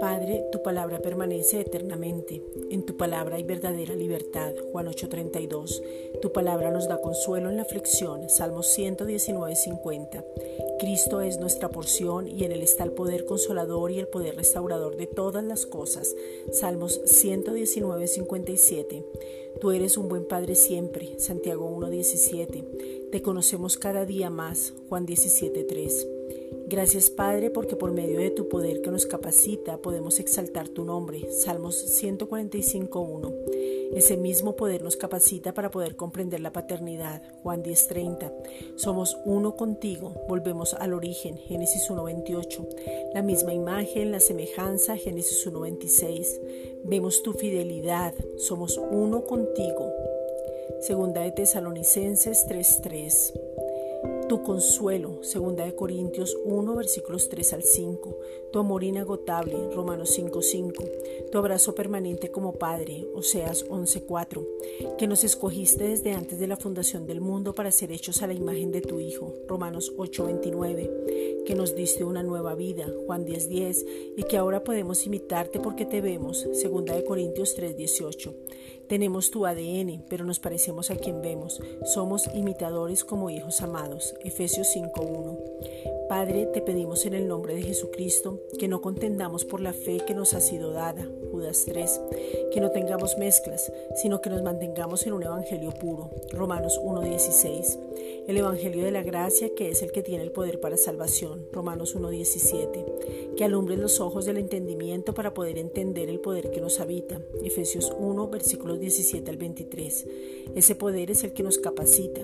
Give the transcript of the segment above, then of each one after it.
Padre, tu palabra permanece eternamente. En tu palabra hay verdadera libertad. Juan 8:32. Tu palabra nos da consuelo en la aflicción. Salmos 119:50. Cristo es nuestra porción y en él está el poder consolador y el poder restaurador de todas las cosas. Salmos 119:57. Tú eres un buen Padre siempre. Santiago 1:17. Te conocemos cada día más. Juan 17:3. Gracias Padre porque por medio de tu poder que nos capacita podemos exaltar tu nombre. Salmos 145.1. Ese mismo poder nos capacita para poder comprender la paternidad. Juan 10.30. Somos uno contigo. Volvemos al origen. Génesis 1.28. La misma imagen, la semejanza. Génesis 1.26. Vemos tu fidelidad. Somos uno contigo. Segunda de Tesalonicenses 3.3 tu consuelo, segunda de Corintios 1, versículos 3 al 5, tu amor inagotable, Romanos 5, 5, tu abrazo permanente como Padre, Oseas 11, 4, que nos escogiste desde antes de la fundación del mundo para ser hechos a la imagen de tu Hijo, Romanos 8, 29, que nos diste una nueva vida, Juan 10, 10, y que ahora podemos imitarte porque te vemos, segunda de Corintios 3, 18. Tenemos tu ADN, pero nos parecemos a quien vemos. Somos imitadores como hijos amados. Efesios 5.1. Padre, te pedimos en el nombre de Jesucristo que no contendamos por la fe que nos ha sido dada. Judas 3. Que no tengamos mezclas, sino que nos mantengamos en un evangelio puro. Romanos 1.16. El evangelio de la gracia que es el que tiene el poder para salvación. Romanos 1.17. Que alumbre los ojos del entendimiento para poder entender el poder que nos habita. Efesios 1, versículos 17 al 23. Ese poder es el que nos capacita.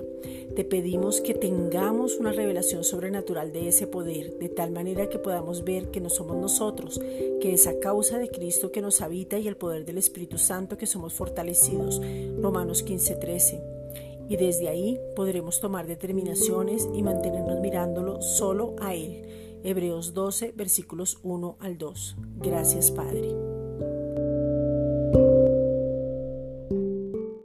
Te pedimos que tengamos una revelación sobrenatural de ese poder, de tal manera que podamos ver que no somos nosotros, que es a causa de Cristo que nos habita y el poder del Espíritu Santo que somos fortalecidos. Romanos 15:13. Y desde ahí podremos tomar determinaciones y mantenernos mirándolo solo a Él. Hebreos 12, versículos 1 al 2. Gracias, Padre.